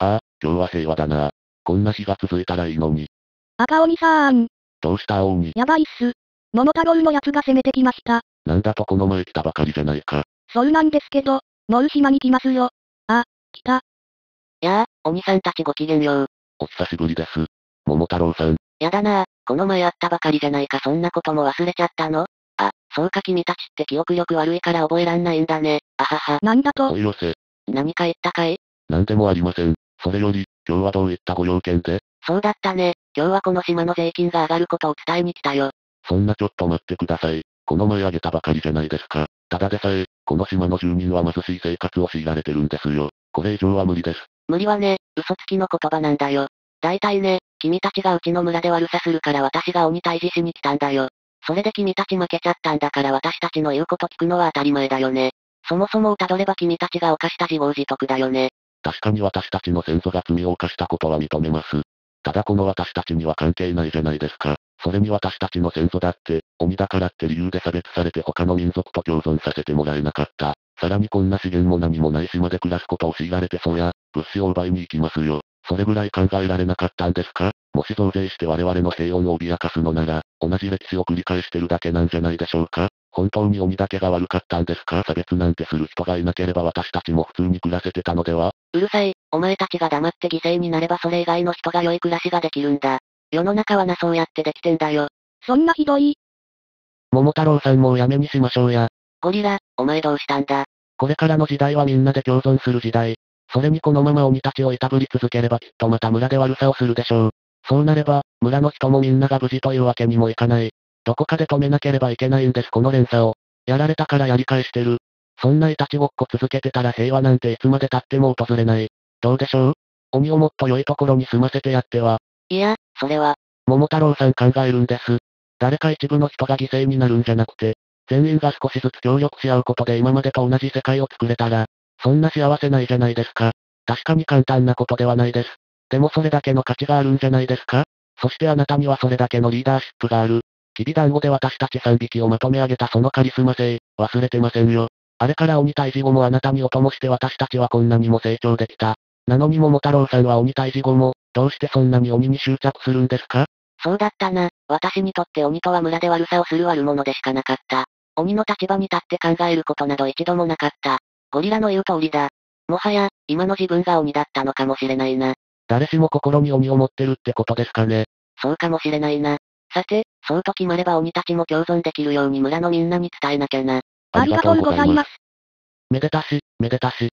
ああ、今日は平和だな。こんな日が続いたらいいのに。赤鬼さーん。どうした青鬼？やばいっす。桃太郎のやつが攻めてきました。なんだとこの前来たばかりじゃないか。そうなんですけど、もう島に来ますよ。あ、来た。やあ、鬼さんたちごきげんよう。お久しぶりです。桃太郎さん。やだなあ、この前会ったばかりじゃないかそんなことも忘れちゃったの？あ、そうか君たちって記憶力悪いから覚えらんないんだね。あはは。なんだと？お、いよせ。何か言ったかい？なんでもありません。それより、今日はどういったご用件でそうだったね。今日はこの島の税金が上がることを伝えに来たよ。そんなちょっと待ってください。この前あげたばかりじゃないですか。ただでさえ、この島の住人は貧しい生活を強いられてるんですよ。これ以上は無理です。無理はね、嘘つきの言葉なんだよ。大体ね、君たちがうちの村で悪さするから私が鬼退治しに来たんだよ。それで君たち負けちゃったんだから私たちの言うこと聞くのは当たり前だよね。そもそもをたどれば君たちが犯した自業自得だよね。確かに私たちの先祖が罪を犯したことは認めます。ただこの私たちには関係ないじゃないですか。それに私たちの先祖だって、鬼だからって理由で差別されて他の民族と共存させてもらえなかった。さらにこんな資源も何もない島で暮らすことを強いられてそうや、物資を奪いに行きますよ。それぐらい考えられなかったんですか？もし増税して我々の平穏を脅かすのなら、同じ歴史を繰り返してるだけなんじゃないでしょうか？本当に鬼だけが悪かったんですか？差別なんてする人がいなければ私たちも普通に暮らせてたのでは？うるさい、お前たちが黙って犠牲になればそれ以外の人が良い暮らしができるんだ。世の中はなそうやってできてんだよ。そんなひどい。桃太郎さんもうやめにしましょうや。ゴリラ、お前どうしたんだ？これからの時代はみんなで共存する時代。それにこのまま鬼たちをいたぶり続ければきっとまた村で悪さをするでしょう。そうなれば、村の人もみんなが無事というわけにもいかない。どこかで止めなければいけないんですこの連鎖を。やられたからやり返してる。そんないたちごっこ続けてたら平和なんていつまで経っても訪れない。どうでしょう？鬼をもっと良いところに住ませてやっては。いや、それは、桃太郎さん考えるんです。誰か一部の人が犠牲になるんじゃなくて、全員が少しずつ協力し合うことで今までと同じ世界を作れたら、そんな幸せないじゃないですか。確かに簡単なことではないです。でもそれだけの価値があるんじゃないですかそしてあなたにはそれだけのリーダーシップがある。きび団子で私たち3匹をまとめ上げたそのカリスマ性、忘れてませんよ。あれから鬼退治後もあなたにお供して私たちはこんなにも成長できた。なのに桃太郎さんは鬼退治後も、どうしてそんなに鬼に執着するんですか？そうだったな。私にとって鬼とは村で悪さをする悪者でしかなかった。鬼の立場に立って考えることなど一度もなかった。ゴリラの言う通りだ。もはや、今の自分が鬼だったのかもしれないな。誰しも心に鬼を持ってるってことですかね。そうかもしれないな。さて、そうと決まれば鬼たちも共存できるように村のみんなに伝えなきゃな。ありがとうございます。めでたし、めでたし。